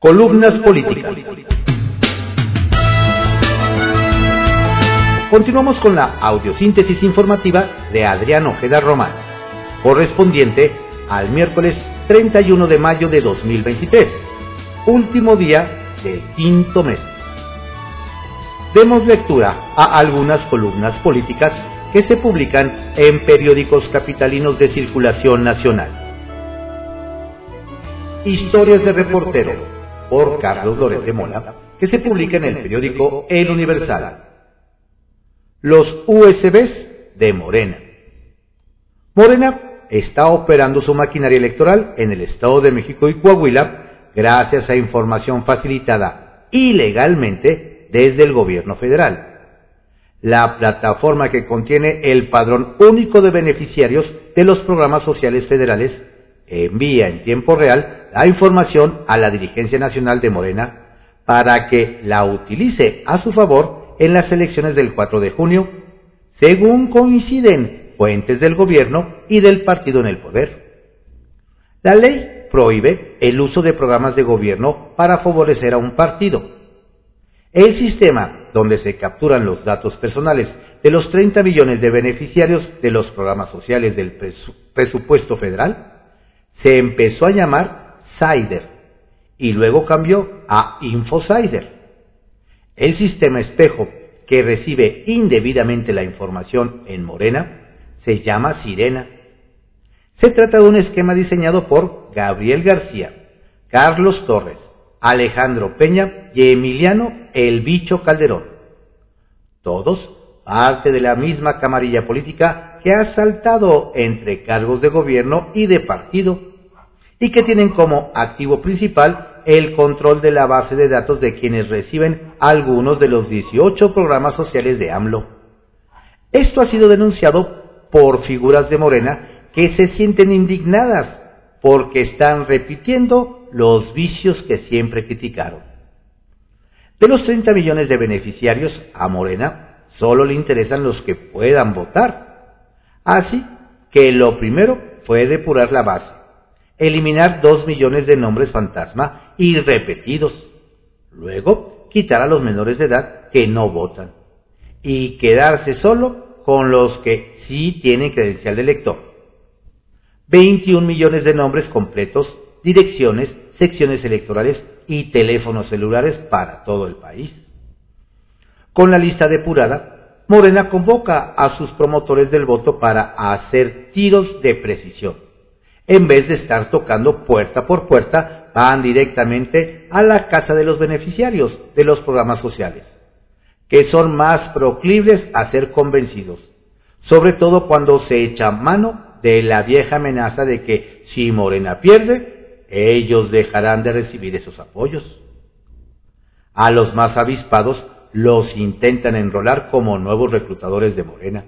Columnas políticas. Continuamos con la audiosíntesis informativa de Adrián Ojeda Román, correspondiente al miércoles 31 de mayo de 2023, último día del quinto mes. Demos lectura a algunas columnas políticas que se publican en periódicos capitalinos de circulación nacional. Historias de reportero por Carlos Loret Mola, que se publica en el periódico El Universal. Los USBs de Morena. Morena está operando su maquinaria electoral en el Estado de México y Coahuila gracias a información facilitada ilegalmente desde el gobierno federal la plataforma que contiene el padrón único de beneficiarios de los programas sociales federales envía en tiempo real la información a la dirigencia nacional de Morena para que la utilice a su favor en las elecciones del 4 de junio, según coinciden fuentes del gobierno y del partido en el poder. La ley prohíbe el uso de programas de gobierno para favorecer a un partido. El sistema donde se capturan los datos personales de los 30 millones de beneficiarios de los programas sociales del presupuesto federal, se empezó a llamar Y luego cambió a InfoSider. El sistema espejo que recibe indebidamente la información en Morena se llama Sirena. Se trata de un esquema diseñado por Gabriel García, Carlos Torres, Alejandro Peña y Emiliano El Bicho Calderón. Todos parte de la misma camarilla política que ha saltado entre cargos de gobierno y de partido y que tienen como activo principal el control de la base de datos de quienes reciben algunos de los 18 programas sociales de AMLO. Esto ha sido denunciado por figuras de Morena que se sienten indignadas porque están repitiendo los vicios que siempre criticaron. De los 30 millones de beneficiarios, a Morena solo le interesan los que puedan votar. Así que lo primero fue depurar la base, eliminar 2 millones de nombres fantasma y repetidos. Luego, quitar a los menores de edad que no votan. Y quedarse solo con los que sí tienen credencial de elector. 21 millones de nombres completos direcciones, secciones electorales y teléfonos celulares para todo el país. Con la lista depurada, Morena convoca a sus promotores del voto para hacer tiros de precisión. En vez de estar tocando puerta por puerta, van directamente a la casa de los beneficiarios de los programas sociales, que son más proclibles a ser convencidos, sobre todo cuando se echa mano de la vieja amenaza de que si Morena pierde, ellos dejarán de recibir esos apoyos. A los más avispados los intentan enrolar como nuevos reclutadores de Morena.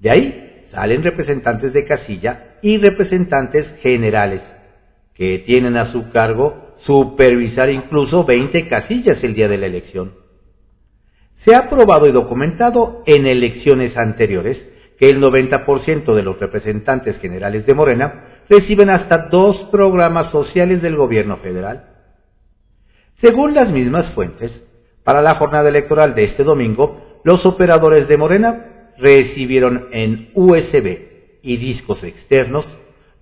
De ahí salen representantes de casilla y representantes generales, que tienen a su cargo supervisar incluso 20 casillas el día de la elección. Se ha probado y documentado en elecciones anteriores que el 90% de los representantes generales de Morena reciben hasta dos programas sociales del gobierno federal. Según las mismas fuentes, para la jornada electoral de este domingo, los operadores de Morena recibieron en USB y discos externos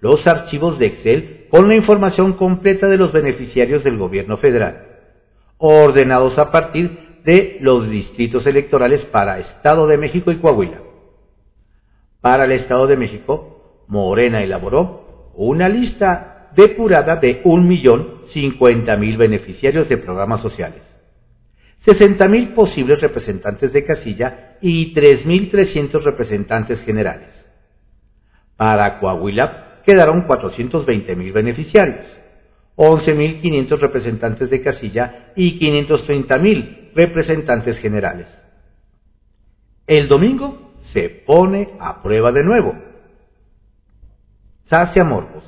los archivos de Excel con la información completa de los beneficiarios del gobierno federal, ordenados a partir de los distritos electorales para Estado de México y Coahuila. Para el Estado de México, Morena elaboró una lista depurada de 1.050.000 beneficiarios de programas sociales, 60.000 posibles representantes de casilla y 3.300 representantes generales. Para Coahuila quedaron 420.000 beneficiarios, 11.500 representantes de casilla y 530.000 representantes generales. El domingo se pone a prueba de nuevo sacia morbos.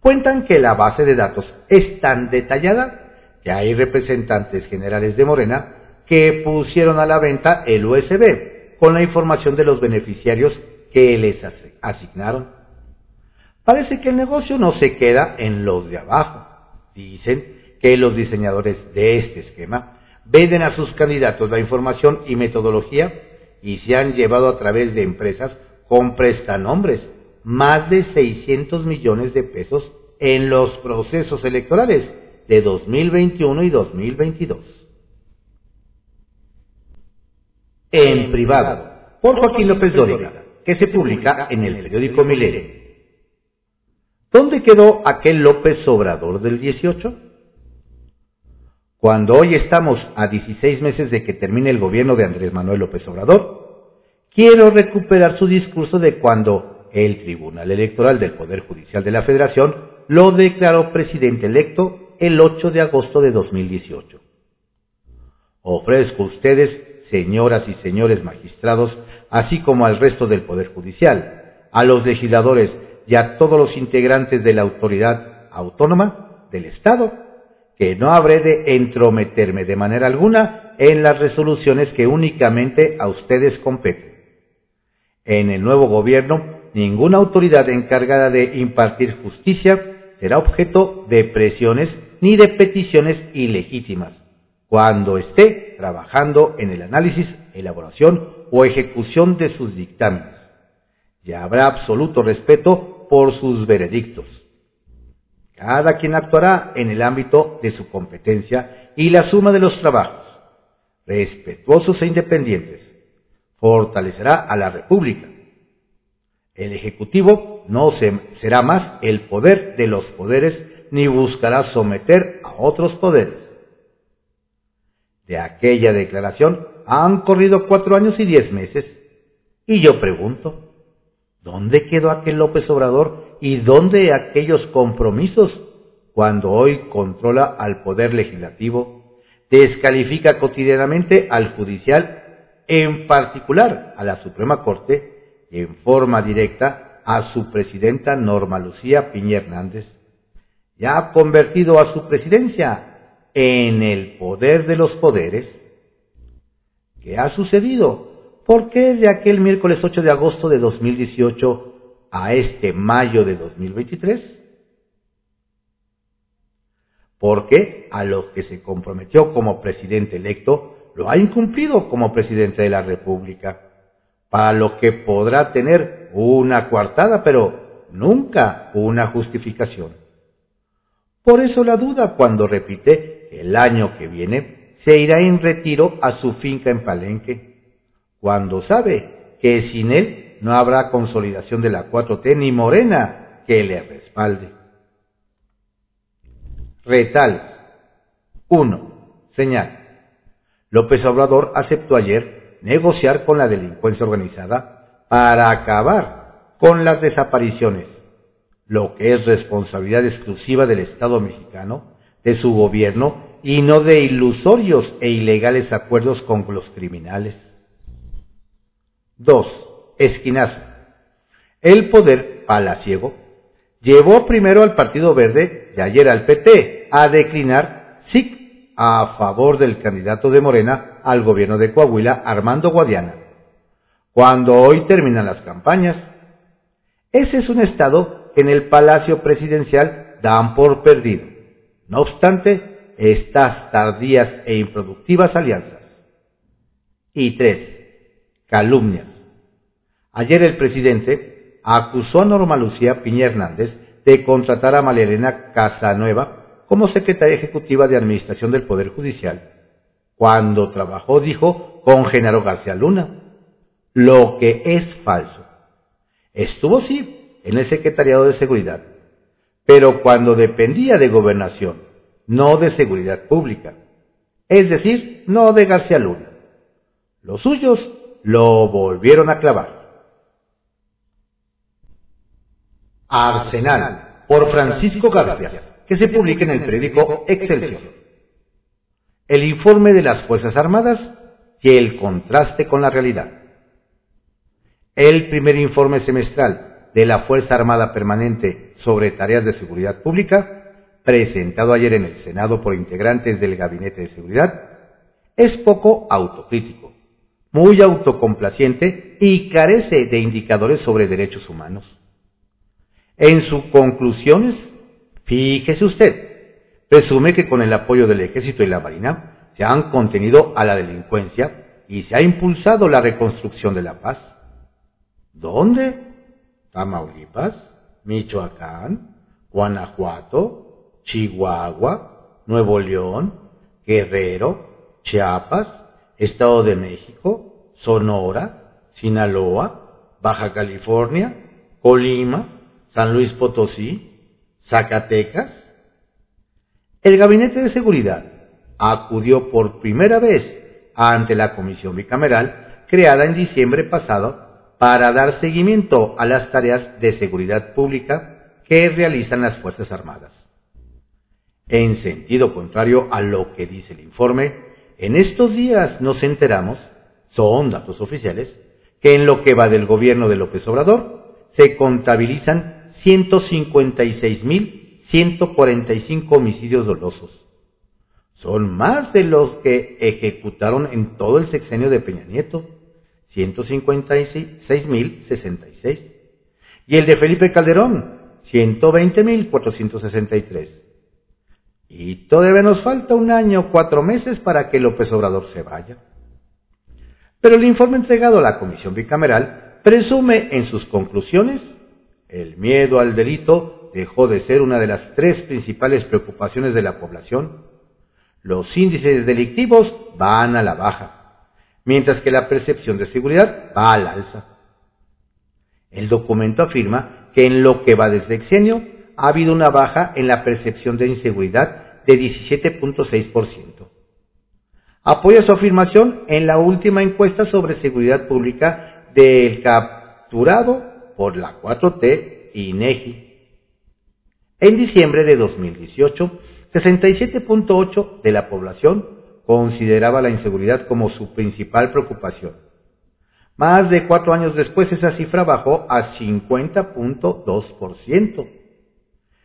Cuentan que la base de datos es tan detallada que hay representantes generales de Morena que pusieron a la venta el USB con la información de los beneficiarios que les asignaron. Parece que el negocio no se queda en los de abajo, Dicen que los diseñadores de este esquema venden a sus candidatos la información y metodología y se han llevado a través de empresas con prestanombres más de 600 millones de pesos en los procesos electorales de 2021 y 2022. En privado, por Joaquín López Dóriga, que se publica en el periódico Milenio. ¿Dónde quedó aquel López Obrador del 18? Cuando hoy estamos a 16 meses de que termine el gobierno de Andrés Manuel López Obrador, quiero recuperar su discurso de cuando el Tribunal Electoral del Poder Judicial de la Federación lo declaró presidente electo el 8 de agosto de 2018. Ofrezco a ustedes, señoras y señores magistrados, así como al resto del Poder Judicial, a los legisladores y a todos los integrantes de la autoridad autónoma del Estado, que no habré de entrometerme de manera alguna en las resoluciones que únicamente a ustedes competen. En el nuevo gobierno, ninguna autoridad encargada de impartir justicia será objeto de presiones ni de peticiones ilegítimas cuando esté trabajando en el análisis, elaboración o ejecución de sus dictámenes. Y habrá absoluto respeto por sus veredictos. Cada quien actuará en el ámbito de su competencia y la suma de los trabajos, respetuosos e independientes, fortalecerá a la República el Ejecutivo no será más el poder de los poderes ni buscará someter a otros poderes. De aquella declaración han corrido cuatro años y diez meses. Y yo pregunto, ¿dónde quedó aquel López Obrador y dónde aquellos compromisos cuando hoy controla al Poder Legislativo, descalifica cotidianamente al Judicial, en particular a la Suprema Corte, en forma directa a su presidenta Norma Lucía Piña Hernández, ya ha convertido a su presidencia en el poder de los poderes. ¿Qué ha sucedido? ¿Por qué de aquel miércoles 8 de agosto de 2018 a este mayo de 2023? Porque a lo que se comprometió como presidente electo, lo ha incumplido como presidente de la República para lo que podrá tener una coartada, pero nunca una justificación. Por eso la duda cuando repite el año que viene se irá en retiro a su finca en Palenque, cuando sabe que sin él no habrá consolidación de la 4T ni Morena que le respalde. Retal. 1. Señal. López Obrador aceptó ayer negociar con la delincuencia organizada para acabar con las desapariciones, lo que es responsabilidad exclusiva del Estado mexicano, de su gobierno y no de ilusorios e ilegales acuerdos con los criminales. 2. Esquinazo. El poder palaciego llevó primero al Partido Verde y ayer al PT a declinar SIC a favor del candidato de Morena al gobierno de Coahuila, Armando Guadiana, cuando hoy terminan las campañas. Ese es un estado que en el Palacio Presidencial dan por perdido. No obstante, estas tardías e improductivas alianzas. Y tres, calumnias. Ayer el presidente acusó a Norma Lucía Piña Hernández de contratar a María Elena Casanueva como secretaria ejecutiva de Administración del Poder Judicial cuando trabajó, dijo, con Genaro García Luna, lo que es falso. Estuvo sí en el Secretariado de Seguridad, pero cuando dependía de gobernación, no de seguridad pública, es decir, no de García Luna. Los suyos lo volvieron a clavar. Arsenal, por Francisco García, que se publica en el periódico Excelsior el informe de las Fuerzas Armadas y el contraste con la realidad. El primer informe semestral de la Fuerza Armada Permanente sobre tareas de seguridad pública, presentado ayer en el Senado por integrantes del Gabinete de Seguridad, es poco autocrítico, muy autocomplaciente y carece de indicadores sobre derechos humanos. En sus conclusiones, fíjese usted, presume que con el apoyo del ejército y la marina se han contenido a la delincuencia y se ha impulsado la reconstrucción de la paz. ¿Dónde? Tamaulipas, Michoacán, Guanajuato, Chihuahua, Nuevo León, Guerrero, Chiapas, Estado de México, Sonora, Sinaloa, Baja California, Colima, San Luis Potosí, Zacatecas. El Gabinete de Seguridad acudió por primera vez ante la Comisión Bicameral creada en diciembre pasado para dar seguimiento a las tareas de seguridad pública que realizan las Fuerzas Armadas. En sentido contrario a lo que dice el informe, en estos días nos enteramos, son datos oficiales, que en lo que va del gobierno de López Obrador se contabilizan 156.145 homicidios dolosos. Son más de los que ejecutaron en todo el sexenio de Peña Nieto, 156.066. Y el de Felipe Calderón, 120.463. Y todavía nos falta un año, cuatro meses para que López Obrador se vaya. Pero el informe entregado a la Comisión Bicameral presume en sus conclusiones el miedo al delito dejó de ser una de las tres principales preocupaciones de la población. Los índices delictivos van a la baja, mientras que la percepción de seguridad va al alza. El documento afirma que en lo que va desde exenio ha habido una baja en la percepción de inseguridad de 17.6%. Apoya su afirmación en la última encuesta sobre seguridad pública del capturado por la 4T y INEGI. En diciembre de 2018, 67.8 de la población consideraba la inseguridad como su principal preocupación. Más de cuatro años después esa cifra bajó a 50.2%.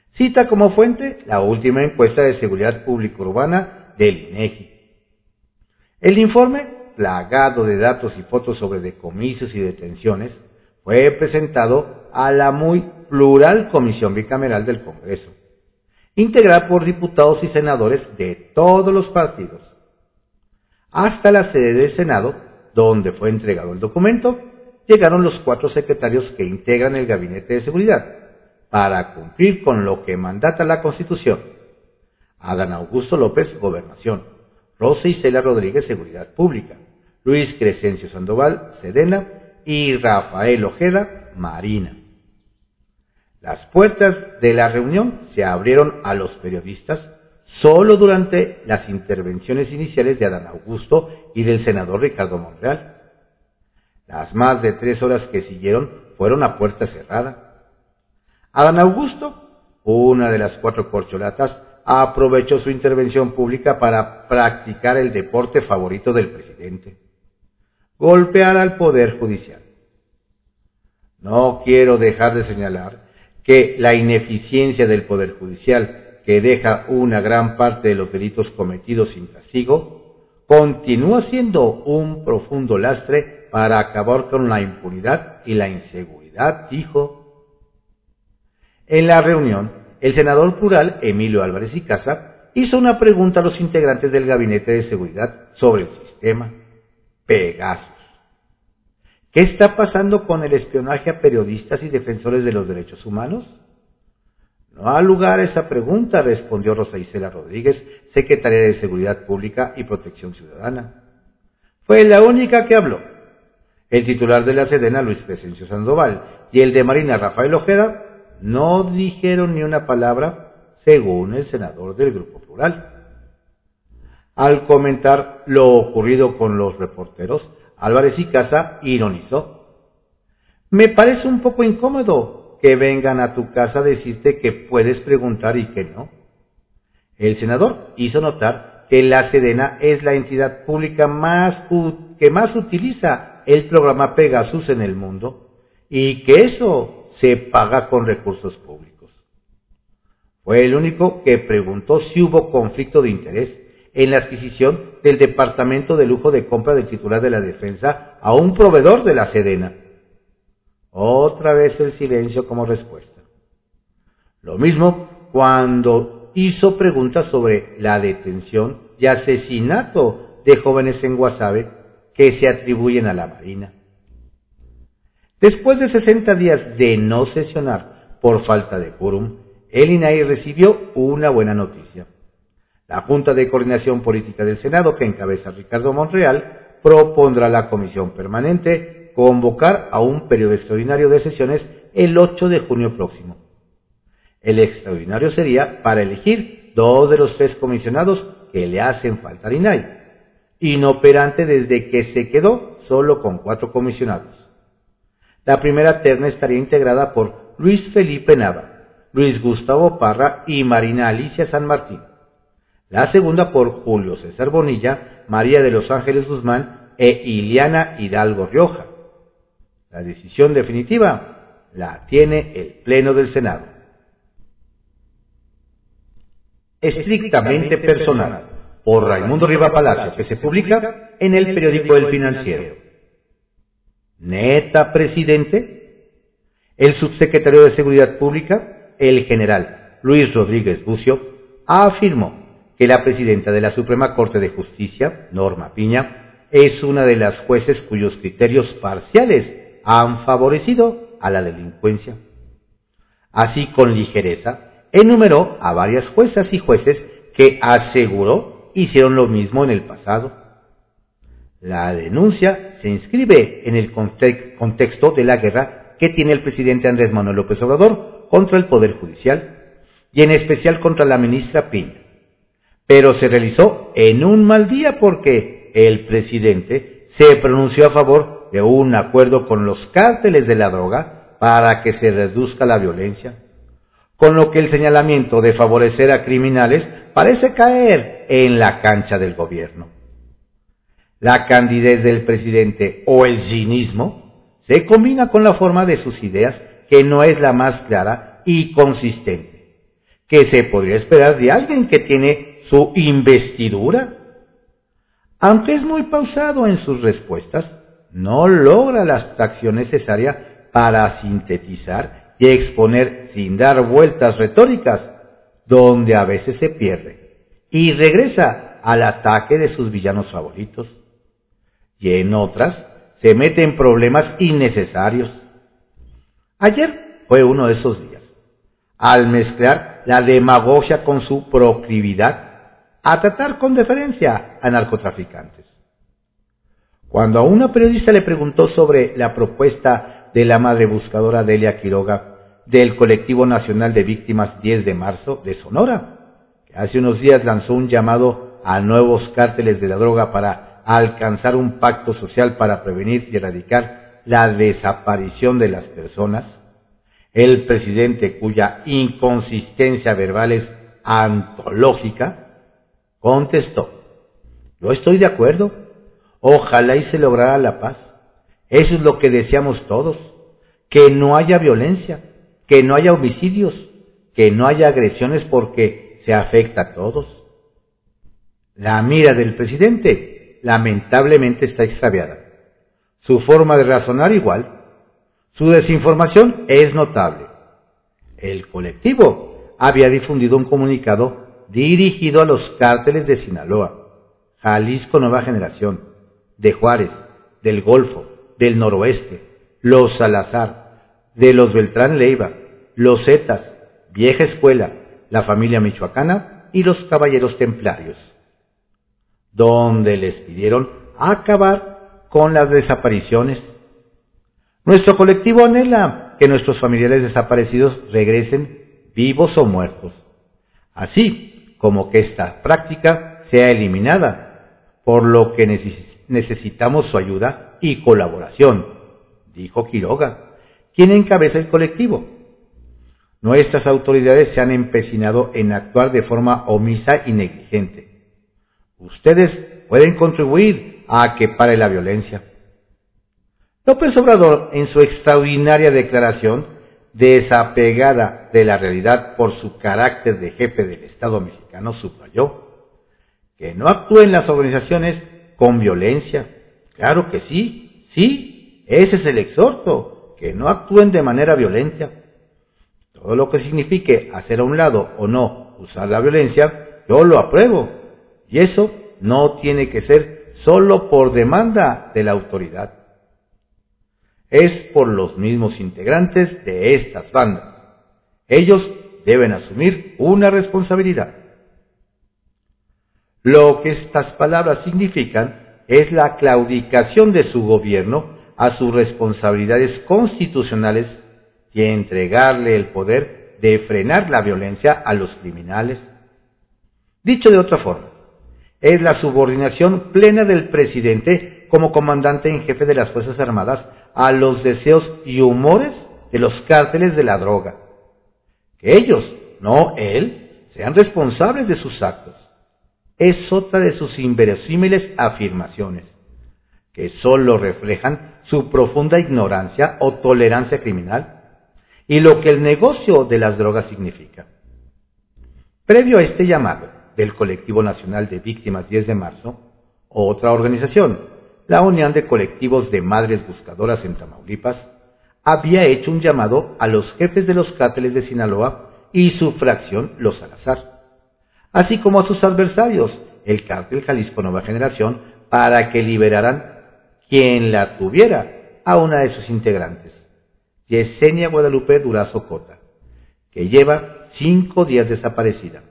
Cita como fuente la última encuesta de seguridad pública urbana del INEGI. El informe, plagado de datos y fotos sobre decomisos y detenciones, fue presentado a la muy plural Comisión Bicameral del Congreso, integrada por diputados y senadores de todos los partidos. Hasta la sede del Senado, donde fue entregado el documento, llegaron los cuatro secretarios que integran el Gabinete de Seguridad para cumplir con lo que mandata la Constitución. Adán Augusto López, Gobernación. Rosa Isela Rodríguez, Seguridad Pública. Luis Crescencio Sandoval, Sedena y Rafael Ojeda Marina. Las puertas de la reunión se abrieron a los periodistas solo durante las intervenciones iniciales de Adán Augusto y del senador Ricardo Monreal. Las más de tres horas que siguieron fueron a puerta cerrada. Adán Augusto, una de las cuatro corcholatas, aprovechó su intervención pública para practicar el deporte favorito del presidente golpear al Poder Judicial. No quiero dejar de señalar que la ineficiencia del Poder Judicial, que deja una gran parte de los delitos cometidos sin castigo, continúa siendo un profundo lastre para acabar con la impunidad y la inseguridad, dijo. En la reunión, el senador plural Emilio Álvarez y Casa hizo una pregunta a los integrantes del Gabinete de Seguridad sobre el sistema. Pegasus. ¿Qué está pasando con el espionaje a periodistas y defensores de los derechos humanos? No ha lugar a esa pregunta, respondió Rosa Isela Rodríguez, secretaria de Seguridad Pública y Protección Ciudadana. Fue la única que habló. El titular de la Sedena, Luis Presencio Sandoval, y el de Marina, Rafael Ojeda, no dijeron ni una palabra, según el senador del Grupo Plural. Al comentar lo ocurrido con los reporteros, Álvarez y Casa ironizó. Me parece un poco incómodo que vengan a tu casa a decirte que puedes preguntar y que no. El senador hizo notar que la Sedena es la entidad pública más que más utiliza el programa Pegasus en el mundo y que eso se paga con recursos públicos. Fue el único que preguntó si hubo conflicto de interés en la adquisición del Departamento de Lujo de Compra del titular de la Defensa a un proveedor de la Sedena. Otra vez el silencio como respuesta. Lo mismo cuando hizo preguntas sobre la detención y asesinato de jóvenes en Guasave que se atribuyen a la Marina. Después de 60 días de no sesionar por falta de quórum, el INAI recibió una buena noticia. La Junta de Coordinación Política del Senado, que encabeza Ricardo Monreal, propondrá la Comisión Permanente convocar a un periodo extraordinario de sesiones el 8 de junio próximo. El extraordinario sería para elegir dos de los tres comisionados que le hacen falta al INAI, inoperante desde que se quedó solo con cuatro comisionados. La primera terna estaría integrada por Luis Felipe Nava, Luis Gustavo Parra y Marina Alicia San Martín. La segunda por Julio César Bonilla, María de los Ángeles Guzmán e Iliana Hidalgo Rioja. La decisión definitiva la tiene el Pleno del Senado. Estrictamente personal, por Raimundo Riva Palacio, que se publica en el periódico El Financiero. Neta, presidente. El subsecretario de Seguridad Pública, el general Luis Rodríguez Bucio, afirmó que la presidenta de la Suprema Corte de Justicia, Norma Piña, es una de las jueces cuyos criterios parciales han favorecido a la delincuencia. Así, con ligereza, enumeró a varias juezas y jueces que aseguró hicieron lo mismo en el pasado. La denuncia se inscribe en el contexto de la guerra que tiene el presidente Andrés Manuel López Obrador contra el Poder Judicial y en especial contra la ministra Piña. Pero se realizó en un mal día porque el presidente se pronunció a favor de un acuerdo con los cárteles de la droga para que se reduzca la violencia, con lo que el señalamiento de favorecer a criminales parece caer en la cancha del gobierno la candidez del presidente o el cinismo se combina con la forma de sus ideas que no es la más clara y consistente que se podría esperar de alguien que tiene su investidura. Aunque es muy pausado en sus respuestas, no logra la abstracción necesaria para sintetizar y exponer sin dar vueltas retóricas, donde a veces se pierde, y regresa al ataque de sus villanos favoritos y en otras se mete en problemas innecesarios. Ayer fue uno de esos días, al mezclar la demagogia con su proclividad a tratar con deferencia a narcotraficantes. Cuando a una periodista le preguntó sobre la propuesta de la madre buscadora Delia Quiroga del Colectivo Nacional de Víctimas 10 de marzo de Sonora, que hace unos días lanzó un llamado a nuevos cárteles de la droga para alcanzar un pacto social para prevenir y erradicar la desaparición de las personas, el presidente cuya inconsistencia verbal es antológica, contestó, yo estoy de acuerdo, ojalá y se lograra la paz. Eso es lo que deseamos todos, que no haya violencia, que no haya homicidios, que no haya agresiones porque se afecta a todos. La mira del presidente lamentablemente está extraviada. Su forma de razonar igual. Su desinformación es notable. El colectivo había difundido un comunicado dirigido a los cárteles de Sinaloa, Jalisco Nueva Generación, de Juárez, del Golfo, del Noroeste, los Salazar, de los Beltrán Leiva, los Zetas, Vieja Escuela, la familia michoacana y los Caballeros Templarios donde les pidieron acabar con las desapariciones. Nuestro colectivo anhela que nuestros familiares desaparecidos regresen vivos o muertos, así como que esta práctica sea eliminada, por lo que necesitamos su ayuda y colaboración, dijo Quiroga, quien encabeza el colectivo. Nuestras autoridades se han empecinado en actuar de forma omisa y negligente Ustedes pueden contribuir a que pare la violencia. López Obrador, en su extraordinaria declaración, desapegada de la realidad por su carácter de jefe del Estado mexicano, subrayó que no actúen las organizaciones con violencia. Claro que sí, sí, ese es el exhorto, que no actúen de manera violenta. Todo lo que signifique hacer a un lado o no usar la violencia, yo lo apruebo. Y eso no tiene que ser solo por demanda de la autoridad. Es por los mismos integrantes de estas bandas. Ellos deben asumir una responsabilidad. Lo que estas palabras significan es la claudicación de su gobierno a sus responsabilidades constitucionales y entregarle el poder de frenar la violencia a los criminales. Dicho de otra forma, es la subordinación plena del presidente como comandante en jefe de las Fuerzas Armadas a los deseos y humores de los cárteles de la droga. Que ellos, no él, sean responsables de sus actos. Es otra de sus inverosímiles afirmaciones, que sólo reflejan su profunda ignorancia o tolerancia criminal y lo que el negocio de las drogas significa. Previo a este llamado del Colectivo Nacional de Víctimas 10 de marzo, otra organización, la Unión de Colectivos de Madres Buscadoras en Tamaulipas, había hecho un llamado a los jefes de los cárteles de Sinaloa y su fracción Los Salazar, así como a sus adversarios, el cártel Jalisco Nueva Generación, para que liberaran quien la tuviera a una de sus integrantes, Yesenia Guadalupe Durazo Cota, que lleva cinco días desaparecida.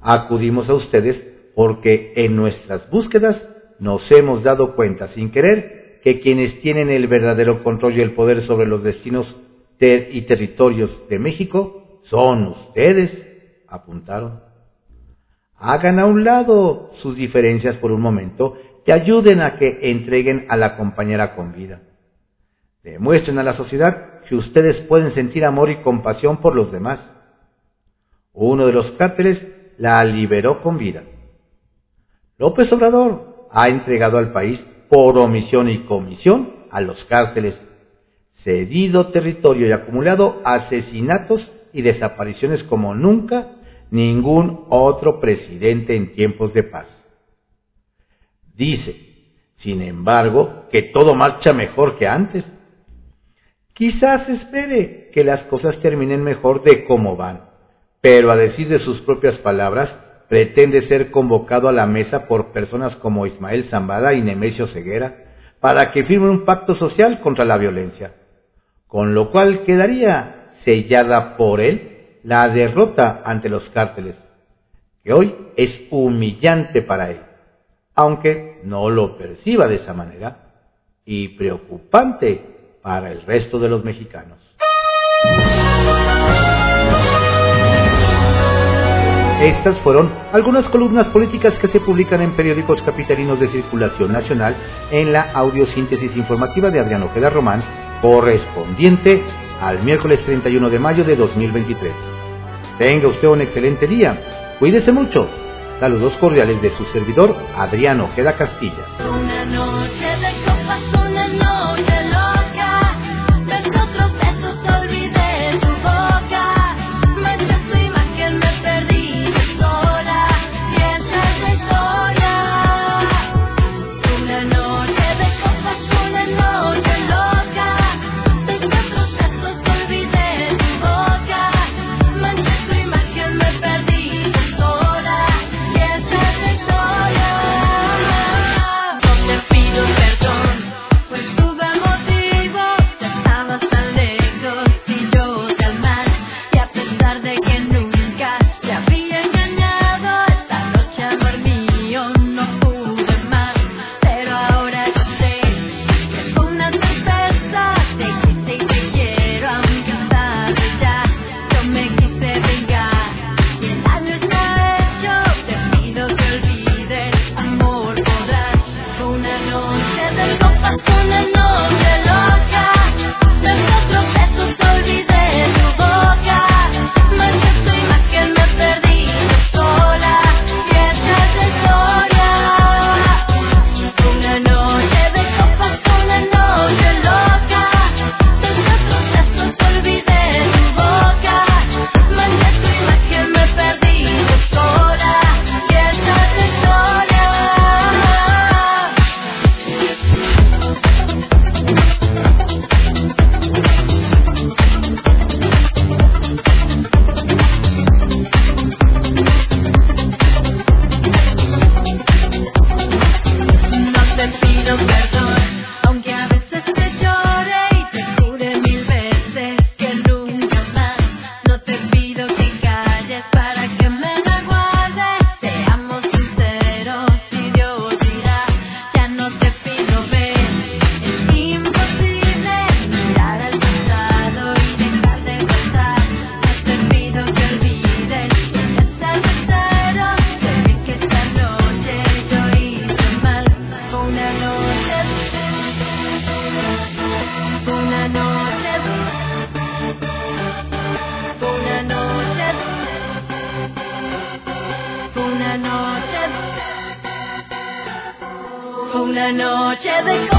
Acudimos a ustedes porque en nuestras búsquedas nos hemos dado cuenta sin querer que quienes tienen el verdadero control y el poder sobre los destinos y territorios de México son ustedes, apuntaron. Hagan a un lado sus diferencias por un momento y ayuden a que entreguen a la compañera con vida. Demuestren a la sociedad que ustedes pueden sentir amor y compasión por los demás. Uno de los cárteles la liberó con vida. López Obrador ha entregado al país por omisión y comisión a los cárteles, cedido territorio y acumulado asesinatos y desapariciones como nunca ningún otro presidente en tiempos de paz. Dice, sin embargo, que todo marcha mejor que antes. Quizás espere que las cosas terminen mejor de cómo van, pero a decir de sus propias palabras, pretende ser convocado a la mesa por personas como Ismael Zambada y Nemesio Ceguera para que firmen un pacto social contra la violencia, con lo cual quedaría sellada por él la derrota ante los cárteles, que hoy es humillante para él, aunque no lo perciba de esa manera, y preocupante para el resto de los mexicanos. Estas fueron algunas columnas políticas que se publican en periódicos capitalinos de circulación nacional en la audiosíntesis informativa de Adriano Ojeda Román, correspondiente al miércoles 31 de mayo de 2023. Tenga usted un excelente día. Cuídese mucho. Saludos cordiales de su servidor, Adriano Ojeda Castilla. Noche de